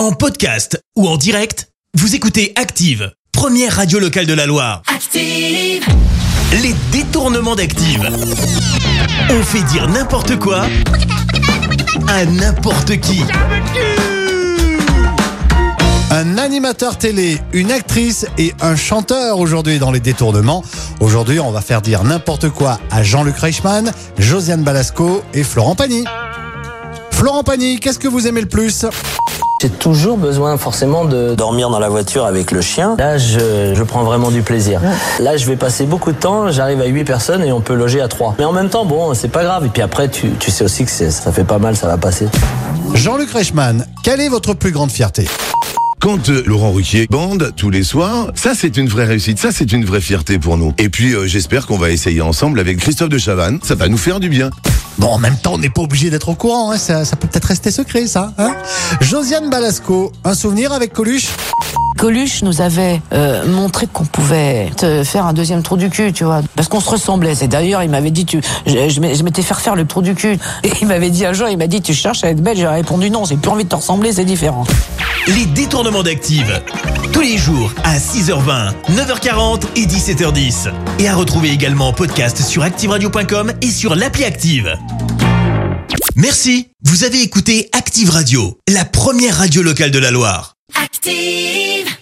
En podcast ou en direct, vous écoutez Active, première radio locale de la Loire. Active. Les détournements d'Active. On fait dire n'importe quoi à n'importe qui. Un animateur télé, une actrice et un chanteur aujourd'hui dans les détournements. Aujourd'hui, on va faire dire n'importe quoi à Jean-Luc Reichmann, Josiane Balasco et Florent Pagny. Florent Pagny, qu'est-ce que vous aimez le plus? J'ai toujours besoin forcément de dormir dans la voiture avec le chien. Là, je, je prends vraiment du plaisir. Là, je vais passer beaucoup de temps. J'arrive à 8 personnes et on peut loger à 3. Mais en même temps, bon, c'est pas grave. Et puis après, tu, tu sais aussi que ça fait pas mal, ça va passer. Jean-Luc Reichmann, quelle est votre plus grande fierté? Quand euh, Laurent Ruquier bande tous les soirs, ça c'est une vraie réussite, ça c'est une vraie fierté pour nous. Et puis euh, j'espère qu'on va essayer ensemble avec Christophe de Chavannes, ça va nous faire du bien. Bon, en même temps, on n'est pas obligé d'être au courant, hein, ça, peut peut-être rester secret, ça. Hein Josiane Balasco, un souvenir avec Coluche? Coluche nous avait euh, montré qu'on pouvait te faire un deuxième trou du cul, tu vois, parce qu'on se ressemblait. C'est d'ailleurs, il m'avait dit, tu, je, m'étais fait refaire le trou du cul. Et il m'avait dit un jour, il m'a dit, tu cherches à être belle. J'ai répondu non, j'ai plus envie de te ressembler, c'est différent. Les détournements d'Active. Tous les jours à 6h20, 9h40 et 17h10. Et à retrouver également en podcast sur ActiveRadio.com et sur l'appli Active. Merci. Vous avez écouté Active Radio, la première radio locale de la Loire. Active.